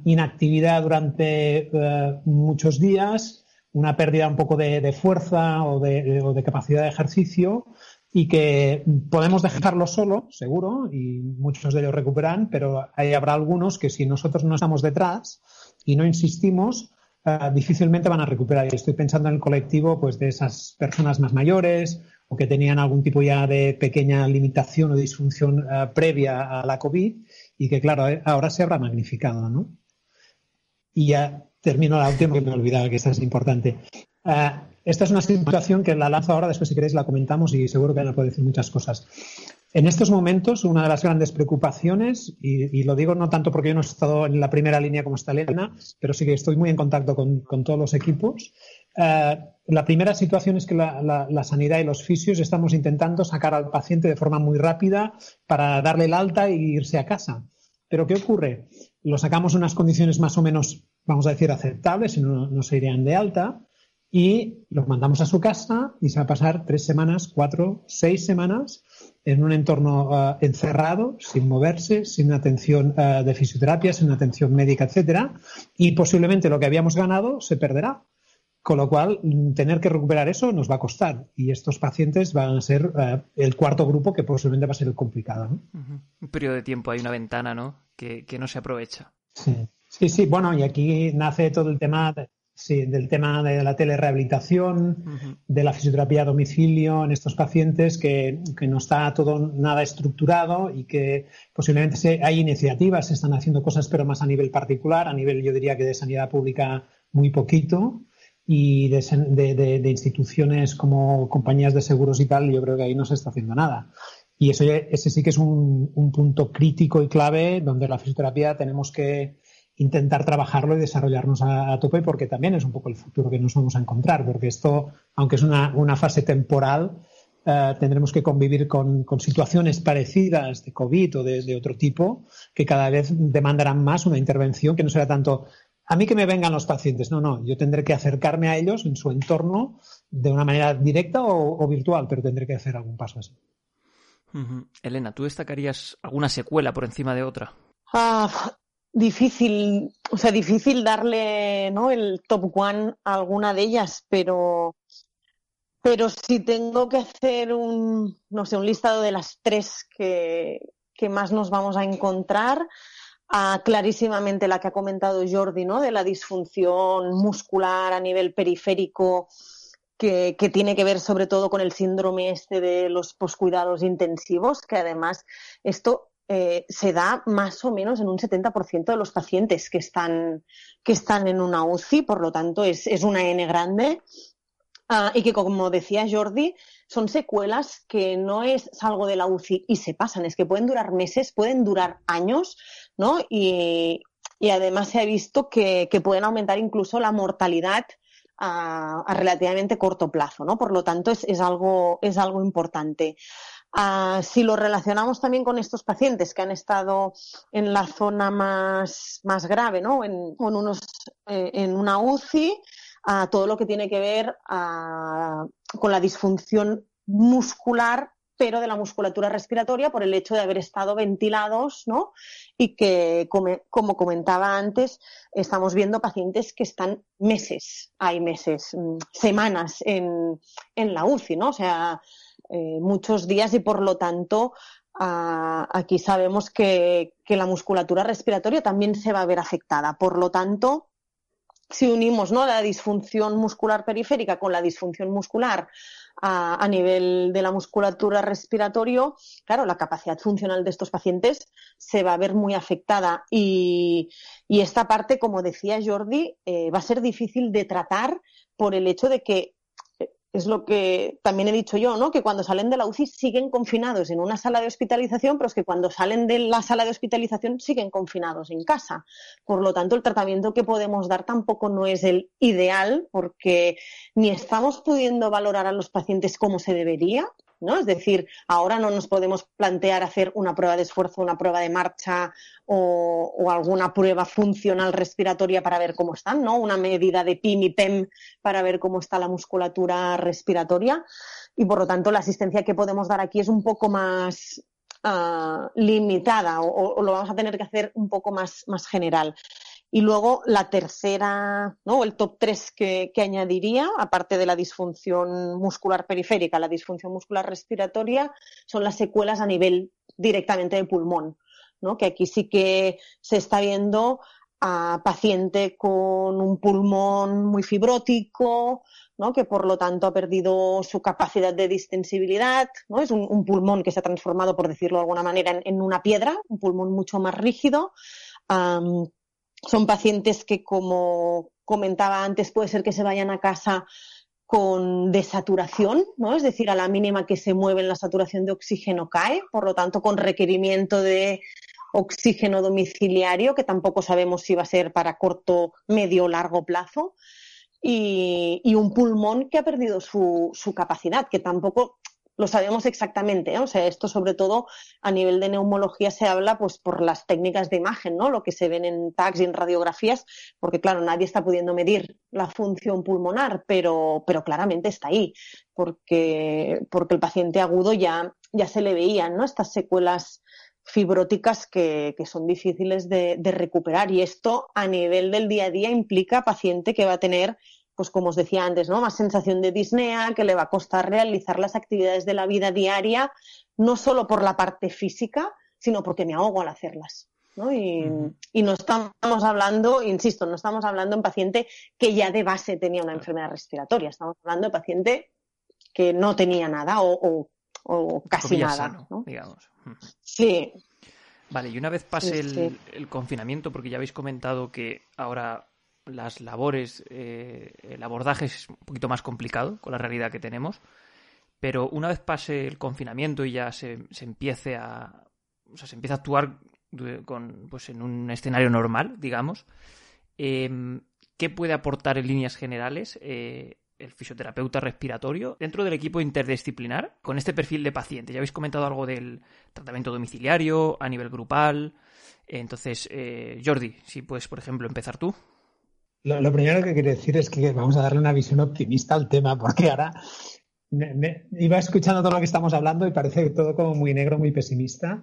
inactividad durante eh, muchos días, una pérdida un poco de, fuerza o de, capacidad de ejercicio y que podemos dejarlo solo, seguro, y muchos de ellos recuperan, pero ahí habrá algunos que si nosotros no estamos detrás y no insistimos, eh, difícilmente van a recuperar. Y estoy pensando en el colectivo pues, de esas personas más mayores o que tenían algún tipo ya de pequeña limitación o disfunción eh, previa a la COVID y que, claro, eh, ahora se habrá magnificado, ¿no? Y ya termino la última, que me olvidaba que esta es importante. Eh, esta es una situación que la lanzo ahora, después si queréis la comentamos y seguro que Ana puede decir muchas cosas. En estos momentos, una de las grandes preocupaciones, y, lo digo no tanto porque yo no he estado en la primera línea como está Elena, pero sí que estoy muy en contacto con, todos los equipos. Eh, la primera situación es que la, sanidad y los fisios estamos intentando sacar al paciente de forma muy rápida para darle el alta e irse a casa. Pero ¿qué ocurre? Lo sacamos en unas condiciones más o menos, vamos a decir, aceptables, si no, no se irían de alta, y lo mandamos a su casa y se va a pasar tres semanas, cuatro, seis semanas en un entorno uh, encerrado, sin moverse, sin atención uh, de fisioterapia, sin atención médica, etcétera, y posiblemente lo que habíamos ganado se perderá. Con lo cual, tener que recuperar eso nos va a costar. Y estos pacientes van a ser uh, el cuarto grupo que posiblemente va a ser el complicado. ¿no? Un periodo de tiempo, hay una ventana ¿no? Que, que, no se aprovecha. Sí. sí, sí. Bueno, y aquí nace todo el tema de, Sí, del tema de la telerehabilitación, de la fisioterapia a domicilio en estos pacientes, que, no está todo nada estructurado y que posiblemente hay iniciativas, se están haciendo cosas, pero más a nivel particular, a nivel yo diría que de sanidad pública muy poquito y de, instituciones como compañías de seguros y tal, yo creo que ahí no se está haciendo nada. Y eso, ese sí que es un, un punto crítico y clave donde la fisioterapia tenemos que intentar trabajarlo y desarrollarnos a, tope porque también es un poco el futuro que nos vamos a encontrar, porque esto, aunque es una, fase temporal, eh, tendremos que convivir con, situaciones parecidas de COVID o de, otro tipo que cada vez demandarán más una intervención que no será tanto a mí que me vengan los pacientes, no, no, yo tendré que acercarme a ellos en su entorno de una manera directa o, virtual, pero tendré que hacer algún paso así. Elena, ¿tú destacarías alguna secuela por encima de otra? Ah, difícil, o sea, difícil darle ¿no? el top one a alguna de ellas, pero, pero si tengo que hacer un, no sé, un listado de las tres que, que más nos vamos a encontrar, clarísimamente la que ha comentado Jordi, ¿no? De la disfunción muscular a nivel periférico que, tiene que ver sobre todo con el síndrome este de los poscuidados intensivos, que además esto eh, se da más o menos en un 70% de los pacientes que están, que están en una UCI, por lo tanto es, una N grande. Ah, y que, como decía Jordi, son secuelas que no es algo de la UCI y se pasan, es que pueden durar meses, pueden durar años, ¿no? Y, además se ha visto que, pueden aumentar incluso la mortalidad a, relativamente corto plazo, ¿no? Por lo tanto, es, algo, es algo importante. Ah, si lo relacionamos también con estos pacientes que han estado en la zona más, más grave, ¿no? En, unos, eh, en una UCI, a todo lo que tiene que ver con la disfunción muscular pero de la musculatura respiratoria por el hecho de haber estado ventilados, ¿no? Y que, como, comentaba antes, estamos viendo pacientes que están meses, hay meses, mm, semanas en, la UCI, ¿no? O sea, eh, muchos días y por lo tanto aquí sabemos que, que, la musculatura respiratoria también se va a ver afectada. Por lo tanto, si unimos ¿no? la disfunción muscular periférica con la disfunción muscular a, nivel de la musculatura respiratoria, claro, la capacidad funcional de estos pacientes se va a ver muy afectada y, esta parte, como decía Jordi, eh, va a ser difícil de tratar por el hecho de que es lo que también he dicho yo, ¿no? Que cuando salen de la UCI siguen confinados en una sala de hospitalización, pero es que cuando salen de la sala de hospitalización siguen confinados en casa. Por lo tanto, el tratamiento que podemos dar tampoco no es el ideal, porque ni estamos pudiendo valorar a los pacientes como se debería, Es decir, ahora no nos podemos plantear hacer una prueba de esfuerzo, una prueba de marcha o, alguna prueba funcional respiratoria para ver cómo están, ¿no? Una medida de PIM y PEM para ver cómo está la musculatura respiratoria. Y por lo tanto, la asistencia que podemos dar aquí es un poco más ah, limitada o, lo vamos a tener que hacer un poco más general. Y luego la tercera, ¿no? el top tres que, añadiría, aparte de la disfunción muscular periférica, la disfunción muscular respiratoria, son las secuelas a nivel directamente de pulmón, ¿no? que aquí sí que se está viendo a paciente con un pulmón muy fibrótico, ¿no? que por lo tanto ha perdido su capacidad de distensibilidad, ¿no? es un, pulmón que se ha transformado, por decirlo de alguna manera, en, una piedra, un pulmón mucho más rígido. Son pacientes que, como comentaba antes, puede ser que se vayan a casa con desaturación, ¿no? Es decir, a la mínima que se mueven la saturación de oxígeno cae, por lo tanto, con requerimiento de oxígeno domiciliario, que tampoco sabemos si va a ser para corto, medio o largo plazo, y, un pulmón que ha perdido su, su capacidad, que tampoco lo sabemos exactamente. O sea, esto sobre todo a nivel de neumología se habla pues por las técnicas de imagen, ¿no? Lo que se ven en tags y en radiografías, porque claro, nadie está pudiendo medir la función pulmonar, pero, pero claramente está ahí, porque, porque el paciente agudo ya, ya se le veían, ¿no? Estas secuelas fibróticas que, que son difíciles de, de recuperar. Y esto a nivel del día a día implica paciente que va a tener pues como os decía antes, ¿no? Más sensación de disnea, que le va a costar realizar las actividades de la vida diaria, no solo por la parte física, sino porque me ahogo al hacerlas. ¿no? Y, no estamos hablando, insisto, no estamos hablando en paciente que ya de base tenía una enfermedad respiratoria, estamos hablando de paciente que no tenía nada o, casi nada. digamos. Sí. Vale, y una vez pase el confinamiento, porque ya habéis comentado que ahora las labores, eh, el abordaje es un poquito más complicado con la realidad que tenemos, pero una vez pase el confinamiento y ya se, se empiece a, o sea, se empieza a actuar con, pues en un escenario normal, digamos, em, ¿qué puede aportar en líneas generales eh, el fisioterapeuta respiratorio dentro del equipo interdisciplinar con este perfil de paciente? Ya habéis comentado algo del tratamiento domiciliario a nivel grupal. Entonces, eh, Jordi, si puedes, por ejemplo, empezar tú. Lo, primero que quiero decir es que vamos a darle una visión optimista al tema, porque ahora iba escuchando todo lo que estamos hablando y parece todo como muy negro, muy pesimista.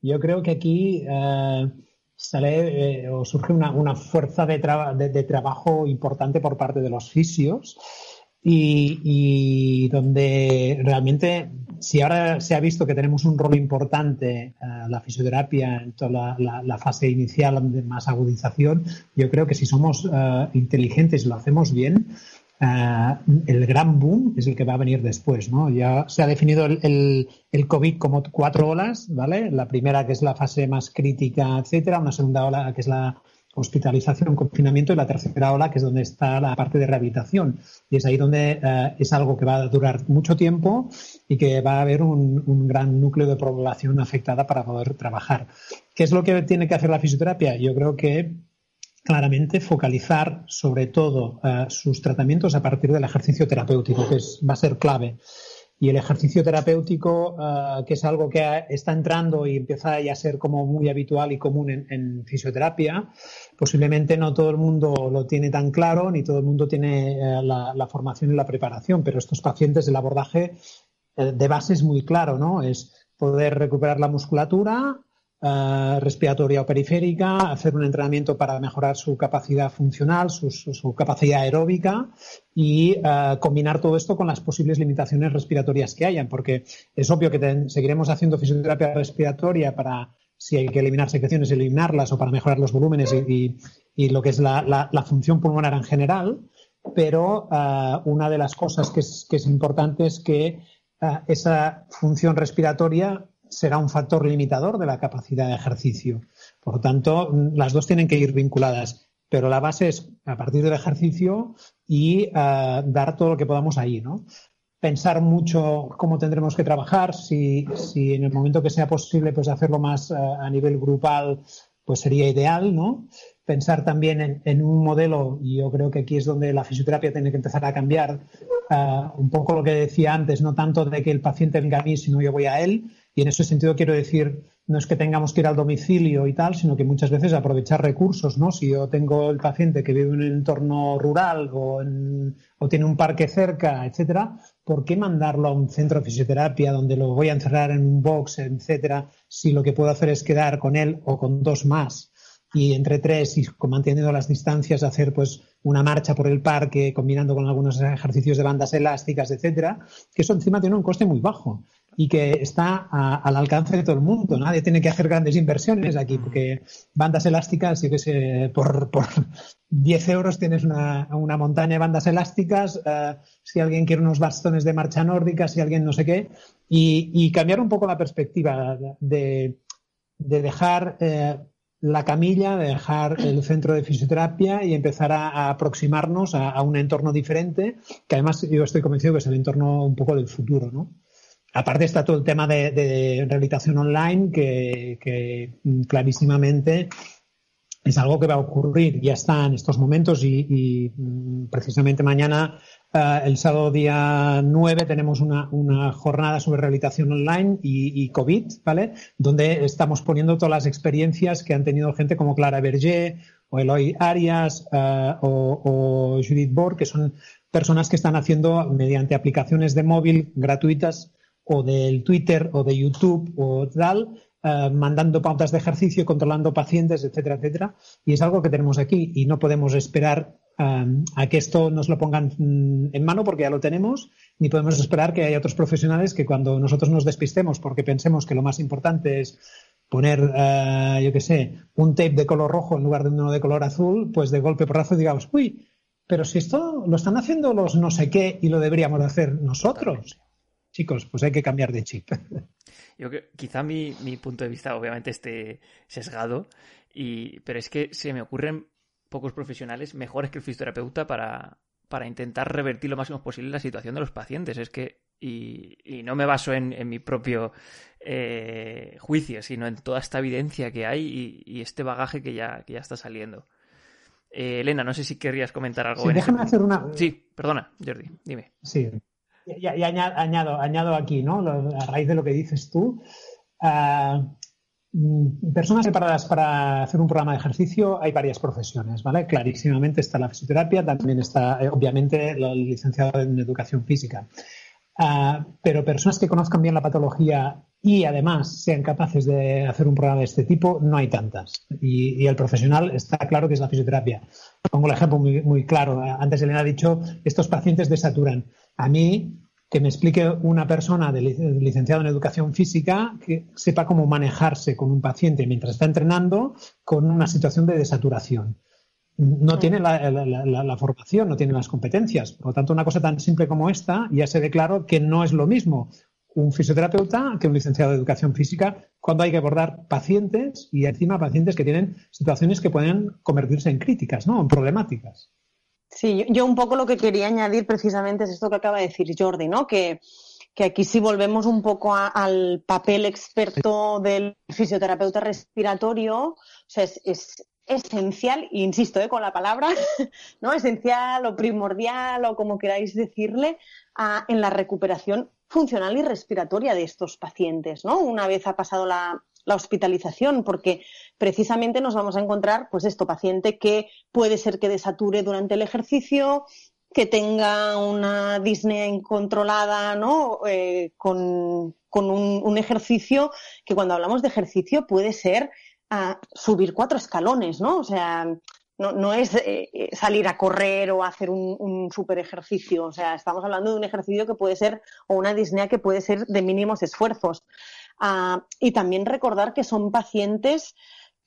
Yo creo que aquí eh, sale eh, o surge una, fuerza de, de, trabajo importante por parte de los fisios y, donde realmente, si ahora se ha visto que tenemos un rol importante, uh, la fisioterapia en toda la, fase inicial de más agudización, yo creo que si somos uh, inteligentes y lo hacemos bien, Uh, el gran boom es el que va a venir después, ¿no? Ya se ha definido el, el, el, COVID como cuatro olas, ¿vale? La primera que es la fase más crítica, etcétera, una segunda ola que es la hospitalización, confinamiento y la tercera ola, que es donde está la parte de rehabilitación. Y es ahí donde eh, es algo que va a durar mucho tiempo y que va a haber un, gran núcleo de población afectada para poder trabajar. ¿Qué es lo que tiene que hacer la fisioterapia? Yo creo que claramente focalizar sobre todo eh, sus tratamientos a partir del ejercicio terapéutico, que es, va a ser clave. Y el ejercicio terapéutico, uh, que es algo que está entrando y empieza ya a ser como muy habitual y común en, fisioterapia, posiblemente no todo el mundo lo tiene tan claro, ni todo el mundo tiene uh, la, formación y la preparación, pero estos pacientes el abordaje uh, de base es muy claro, ¿no? Es poder recuperar la musculatura, Uh, respiratoria o periférica, hacer un entrenamiento para mejorar su capacidad funcional, su, capacidad aeróbica y uh, combinar todo esto con las posibles limitaciones respiratorias que hayan, porque es obvio que seguiremos haciendo fisioterapia respiratoria para si hay que eliminar secreciones, eliminarlas o para mejorar los volúmenes y, lo que es la, función pulmonar en general, pero uh, una de las cosas que es importante es que esa función respiratoria será un factor limitador de la capacidad de ejercicio. Por lo tanto, las dos tienen que ir vinculadas, pero la base es a partir del ejercicio y uh, dar todo lo que podamos ahí, ¿no? Pensar mucho cómo tendremos que trabajar, si, si en el momento que sea posible, pues hacerlo más uh, a nivel grupal, pues sería ideal, ¿no? Pensar también en, en, un modelo, y yo creo que aquí es donde la fisioterapia tiene que empezar a cambiar, uh, un poco lo que decía antes, no tanto de que el paciente venga a mí, sino yo voy a él, y en ese sentido quiero decir, no es que tengamos que ir al domicilio y tal, sino que muchas veces aprovechar recursos, ¿no? Si yo tengo el paciente que vive en un entorno rural o, en, o tiene un parque cerca, etcétera, ¿por qué mandarlo a un centro de fisioterapia donde lo voy a encerrar en un box, etcétera, si lo que puedo hacer es quedar con él o con dos más? y entre tres y manteniendo las distancias hacer pues una marcha por el parque combinando con algunos ejercicios de bandas elásticas etcétera que eso encima tiene un coste muy bajo y que está a, al alcance de todo el mundo. Nadie tiene que hacer grandes inversiones aquí, mm. porque bandas elásticas, yo que sé, por, por 10 euros tienes una, una montaña de bandas elásticas, uh, si alguien quiere unos bastones de marcha nórdica, si alguien no sé qué, y, y cambiar un poco la perspectiva de, de dejar eh, la camilla, de dejar el centro de fisioterapia y empezar a, a aproximarnos a, a, un entorno diferente, que además yo estoy convencido que es el entorno un poco del futuro, ¿no? Aparte está todo el tema de, de rehabilitación online que, que, clarísimamente es algo que va a ocurrir, ya está en estos momentos y, mm, precisamente mañana, uh, el sábado día 9, tenemos una, una jornada sobre rehabilitación online y, COVID, ¿vale? Donde estamos poniendo todas las experiencias que han tenido gente como Clara Berger o Eloy Arias uh, o, o Judith Borg, que son personas que están haciendo mediante aplicaciones de móvil gratuitas o del Twitter o de YouTube o tal, uh, mandando pautas de ejercicio, controlando pacientes, etcétera, etcétera. Y es algo que tenemos aquí y no podemos esperar um, a que esto nos lo pongan mm, en mano porque ya lo tenemos, ni podemos esperar que haya otros profesionales que cuando nosotros nos despistemos porque pensemos que lo más importante es poner, uh, yo qué sé, un tape de color rojo en lugar de uno de color azul, pues de golpe porrazo digamos, uy, pero si esto lo están haciendo los no sé qué y lo deberíamos hacer nosotros chicos, pues hay que cambiar de chip. Yo que quizá mi, mi punto de vista obviamente esté sesgado, y, pero es que se me ocurren pocos profesionales mejores que el fisioterapeuta para, para intentar revertir lo máximo posible la situación de los pacientes. Es que, y, y no me baso en, en mi propio eh, juicio, sino en toda esta evidencia que hay y, y este bagaje que ya, que ya está saliendo. Eh, Elena, no sé si querrías comentar algo. Sí, déjame hacer una. Sí, perdona, Jordi, dime. Sí, y, añado, aquí, ¿no? A raíz de lo que dices tú, uh, personas preparadas para hacer un programa de ejercicio hay varias profesiones, ¿vale? Clarísimamente está la fisioterapia, también está, eh, obviamente, el licenciado en educación física. Uh, pero personas que conozcan bien la patología y además sean capaces de hacer un programa de este tipo, no hay tantas. Y, el profesional está claro que es la fisioterapia. Pongo el ejemplo muy, muy claro. Antes Elena ha dicho, estos pacientes desaturan. A mí, que me explique una persona de licenciado en educación física que sepa cómo manejarse con un paciente mientras está entrenando con una situación de desaturación. No tiene la, la, formación, no tiene las competencias. Por lo tanto, una cosa tan simple como esta ya se ve claro que no es lo mismo un fisioterapeuta que un licenciado de educación física cuando hay que abordar pacientes y encima pacientes que tienen situaciones que pueden convertirse en críticas, ¿no? En problemáticas. Sí, yo un poco lo que quería añadir precisamente es esto que acaba de decir Jordi, ¿no? Que, aquí si volvemos un poco al papel experto del fisioterapeuta respiratorio, o sea, es, esencial, e insisto ¿eh? con la palabra, ¿no? Esencial o primordial o como queráis decirle, en la recuperación funcional y respiratoria de estos pacientes, ¿no? Una vez ha pasado la, hospitalización, porque precisamente nos vamos a encontrar, pues esto, paciente que puede ser que desature durante el ejercicio, que tenga una disnea incontrolada, ¿no? Eh, con, un, ejercicio que cuando hablamos de ejercicio puede ser ah, subir cuatro escalones, ¿no? O sea, no, no es eh, eh, salir a correr o hacer un, un super ejercicio. O sea, estamos hablando de un ejercicio que puede ser, o una disnea que puede ser de mínimos esfuerzos. Ah, y también recordar que son pacientes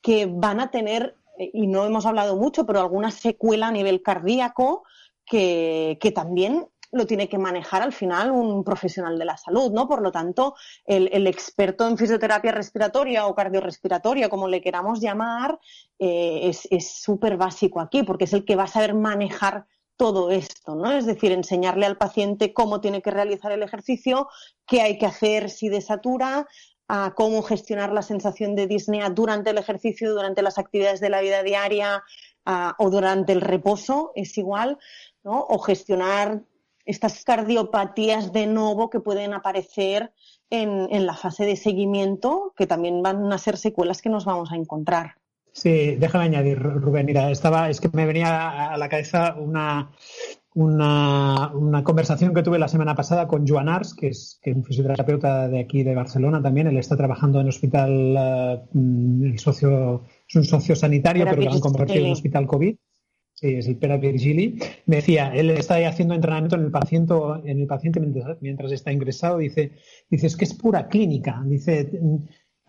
que van a tener, eh, y no hemos hablado mucho, pero alguna secuela a nivel cardíaco que, que también lo tiene que manejar al final un profesional de la salud, ¿no? Por lo tanto, el, experto en fisioterapia respiratoria o cardiorrespiratoria, como le queramos llamar, eh, es súper básico aquí, porque es el que va a saber manejar todo esto, ¿no? Es decir, enseñarle al paciente cómo tiene que realizar el ejercicio, qué hay que hacer si desatura, a cómo gestionar la sensación de disnea durante el ejercicio, durante las actividades de la vida diaria o durante el reposo, es igual, ¿no? O gestionar estas cardiopatías de nuevo que pueden aparecer en, la fase de seguimiento, que también van a ser secuelas que nos vamos a encontrar. Sí, déjame añadir, Rubén. Mira, estaba, es que me venía a la cabeza una, una, conversación que tuve la semana pasada con Joan Ars, que es, que un fisioterapeuta de aquí de Barcelona también. Él está trabajando en el hospital, eh, el socio, es un socio sanitario, pero lo han convertido en hospital COVID. Sí, es el Pera Virgili, me decía, él está ahí haciendo entrenamiento en el paciente, en el paciente mientras, está ingresado, dice, dice, es que es pura clínica, dice,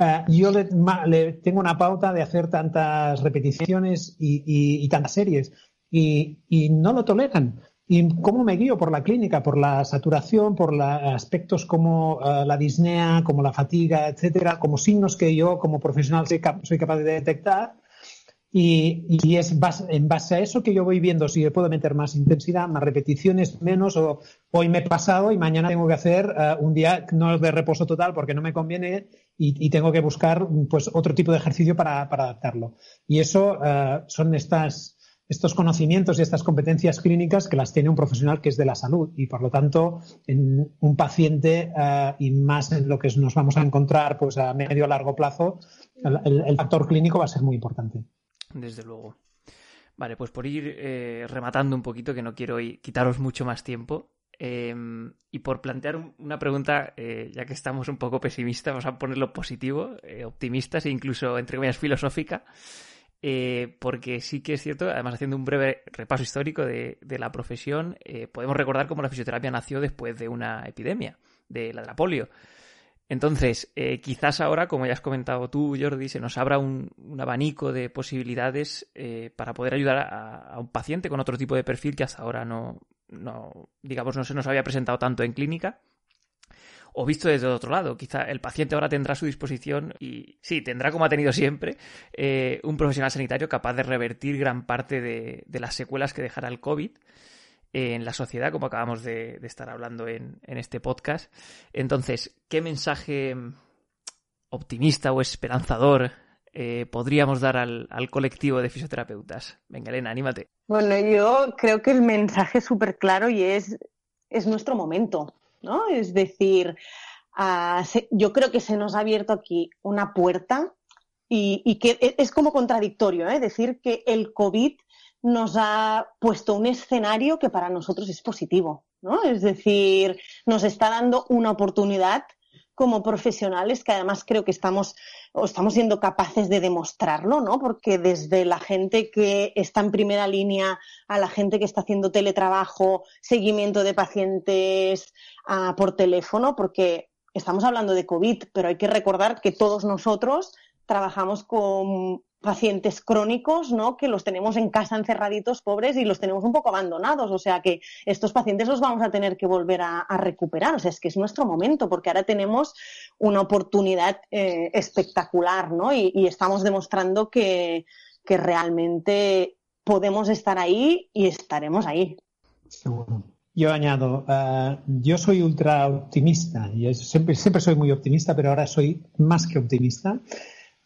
eh, yo le, tengo una pauta de hacer tantas repeticiones y, tantas series y, no lo toleran. ¿Y cómo me guío? Por la clínica, por la saturación, por aspectos como eh, la disnea, como la fatiga, etcétera, como signos que yo como profesional soy capaz de detectar y, es en base a eso que yo voy viendo si puedo meter más intensidad, más repeticiones, menos, o hoy me he pasado y mañana tengo que hacer eh, un día no de reposo total porque no me conviene y, tengo que buscar pues otro tipo de ejercicio para, adaptarlo. Y eso uh, son estas, estos conocimientos y estas competencias clínicas que las tiene un profesional que es de la salud y por lo tanto en un paciente uh, y más en lo que nos vamos a encontrar pues a medio o largo plazo, el factor clínico va a ser muy importante desde luego. Vale, pues por ir eh, rematando un poquito, que no quiero quitaros mucho más tiempo, em, y por plantear una pregunta, eh, ya que estamos un poco pesimistas, vamos a ponerlo positivo, eh, optimistas e incluso, entre comillas, filosófica, porque sí que es cierto, además haciendo un breve repaso histórico de, la profesión, podemos recordar cómo la fisioterapia nació después de una epidemia, de la de la polio. Entonces, eh, quizás ahora, como ya has comentado tú, Jordi, se nos abra un, abanico de posibilidades eh, para poder ayudar a, un paciente con otro tipo de perfil que hasta ahora no, no, digamos, no se nos había presentado tanto en clínica. O visto desde otro lado, quizá el paciente ahora tendrá a su disposición y sí, tendrá como ha tenido siempre eh, un profesional sanitario capaz de revertir gran parte de, de las secuelas que dejará el COVID en la sociedad, como acabamos de, estar hablando en, este podcast. Entonces, ¿qué mensaje optimista o esperanzador eh, podríamos dar al, colectivo de fisioterapeutas? Venga, Elena, anímate. Bueno, yo creo que el mensaje es súper claro y es, es nuestro momento, ¿no? Es decir, ah, yo creo que se nos ha abierto aquí una puerta y, y que e, es como contradictorio, ¿eh? Decir que el COVID nos ha puesto un escenario que para nosotros es positivo, ¿no? Es decir, nos está dando una oportunidad como profesionales, que además creo que estamos o estamos siendo capaces de demostrarlo, ¿no? Porque desde la gente que está en primera línea a la gente que está haciendo teletrabajo, seguimiento de pacientes por teléfono, porque estamos hablando de COVID, pero hay que recordar que todos nosotros trabajamos con pacientes crónicos, ¿no? Que los tenemos en casa encerraditos, pobres, y los tenemos un poco abandonados. O sea que estos pacientes los vamos a tener que volver a, recuperar. O sea, es que es nuestro momento, porque ahora tenemos una oportunidad eh, espectacular, ¿no? Y, estamos demostrando que, realmente podemos estar ahí y estaremos ahí. Yo añado, eh, yo soy ultra optimista, y siempre, siempre soy muy optimista, pero ahora soy más que optimista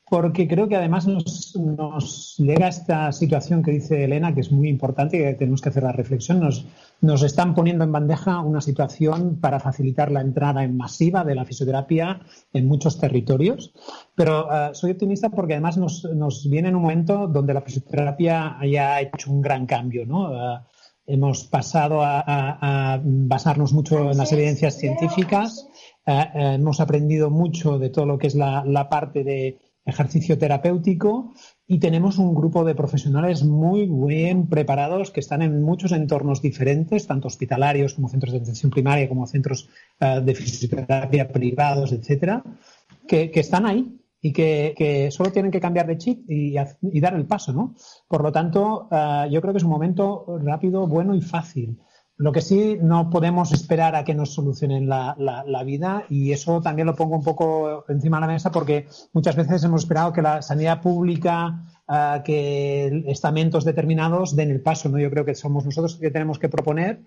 porque creo que además nos, nos, llega esta situación que dice Elena, que es muy importante y que tenemos que hacer la reflexión. Nos, nos están poniendo en bandeja una situación para facilitar la entrada en masiva de la fisioterapia en muchos territorios. Pero uh, soy optimista porque además nos, nos, viene en un momento donde la fisioterapia haya hecho un gran cambio. ¿no? Uh, hemos pasado a, a, a, basarnos mucho en las evidencias científicas. Uh, hemos aprendido mucho de todo lo que es la, la parte de ejercicio terapéutico y tenemos un grupo de profesionales muy bien preparados que están en muchos entornos diferentes, tanto hospitalarios como centros de atención primaria, como centros uh, de fisioterapia privados, etcétera, que, están ahí y que, solo tienen que cambiar de chip y, dar el paso, ¿no? Por lo tanto, uh, yo creo que es un momento rápido, bueno y fácil. Lo que sí, no podemos esperar a que nos solucionen la, vida y eso también lo pongo un poco encima de la mesa porque muchas veces hemos esperado que la sanidad pública, uh, que estamentos determinados den el paso. ¿no? Yo creo que somos nosotros que tenemos que proponer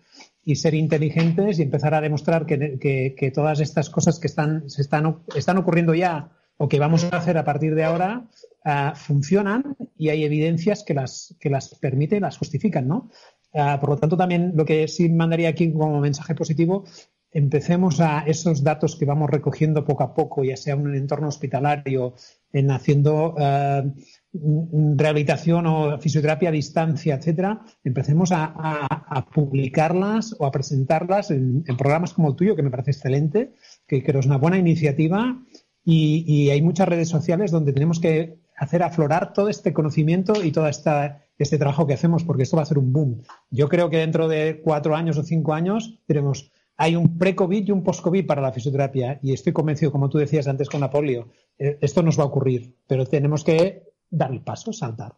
y ser inteligentes y empezar a demostrar que, todas estas cosas que están, se están, están ocurriendo ya o que vamos a hacer a partir de ahora uh, funcionan y hay evidencias que las, que las permiten y las justifican, ¿no? Por lo tanto, también lo que sí mandaría aquí como mensaje positivo, empecemos a esos datos que vamos recogiendo poco a poco, ya sea en un entorno hospitalario, en haciendo uh, rehabilitación o fisioterapia a distancia, etcétera, empecemos a, publicarlas o a presentarlas en, programas como el tuyo, que me parece excelente, que creo es una buena iniciativa y hay muchas redes sociales donde tenemos que hacer aflorar todo este conocimiento y toda esta este trabajo que hacemos, porque esto va a ser un boom. Yo creo que dentro de cuatro años o cinco años diremos, hay un pre-COVID y un post-COVID para la fisioterapia y estoy convencido, como tú decías antes con la polio, eh, esto nos va a ocurrir, pero tenemos que dar el paso, saltar.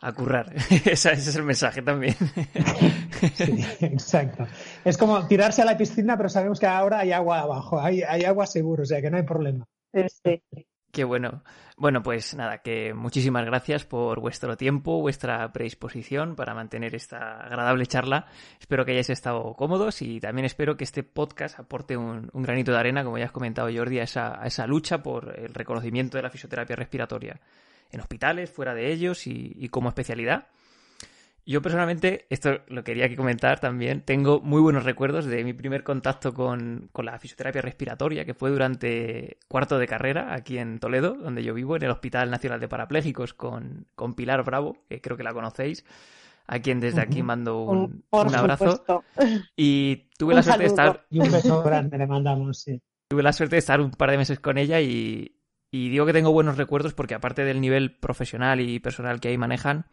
A currar. ese es el mensaje también. sí, exacto. Es como tirarse a la piscina, pero sabemos que ahora hay agua abajo, hay, hay agua seguro, o sea que no hay problema. Sí. Qué bueno. Bueno, pues nada, que muchísimas gracias por vuestro tiempo, vuestra predisposición para mantener esta agradable charla. Espero que hayáis estado cómodos y también espero que este podcast aporte un, granito de arena, como ya has comentado Jordi, a esa, lucha por el reconocimiento de la fisioterapia respiratoria en hospitales, fuera de ellos y como especialidad. Yo personalmente, esto lo quería que comentar también, tengo muy buenos recuerdos de mi primer contacto con, con, la fisioterapia respiratoria, que fue durante cuarto de carrera aquí en Toledo, donde yo vivo, en el Hospital Nacional de Parapléjicos, con, con Pilar Bravo, que creo que la conocéis, a quien desde aquí mando un, abrazo. Supuesto. Y tuve la suerte de estar... Y un beso grande le mandamos, sí. Tuve la suerte de estar un par de meses con ella y, y digo que tengo buenos recuerdos porque aparte del nivel profesional y personal que ahí manejan,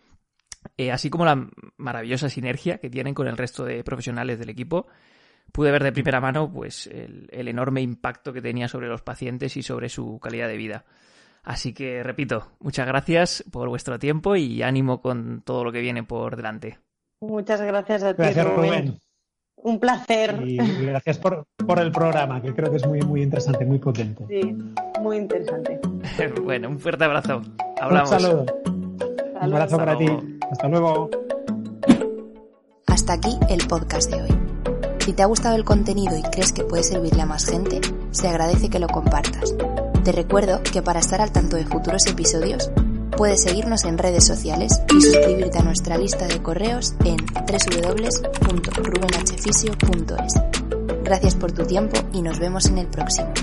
eh, así como la maravillosa sinergia que tienen con el resto de profesionales del equipo, pude ver de primera mano pues el, el, enorme impacto que tenía sobre los pacientes y sobre su calidad de vida. Así que, repito, muchas gracias por vuestro tiempo y ánimo con todo lo que viene por delante. Muchas gracias a ti, gracias, Rubén. Rubén. Un placer. Y gracias por, por, el programa, que creo que es muy, muy interesante, muy potente. Sí, muy interesante. bueno, un fuerte abrazo. Hablamos. Un saludo. Un abrazo para ti. Hasta luego. Hasta aquí el podcast de hoy. Si te ha gustado el contenido y crees que puede servirle a más gente, se agradece que lo compartas. Te recuerdo que para estar al tanto de futuros episodios, puedes seguirnos en redes sociales y suscribirte a nuestra lista de correos en www.rubenhfisio.es. Gracias por tu tiempo y nos vemos en el próximo.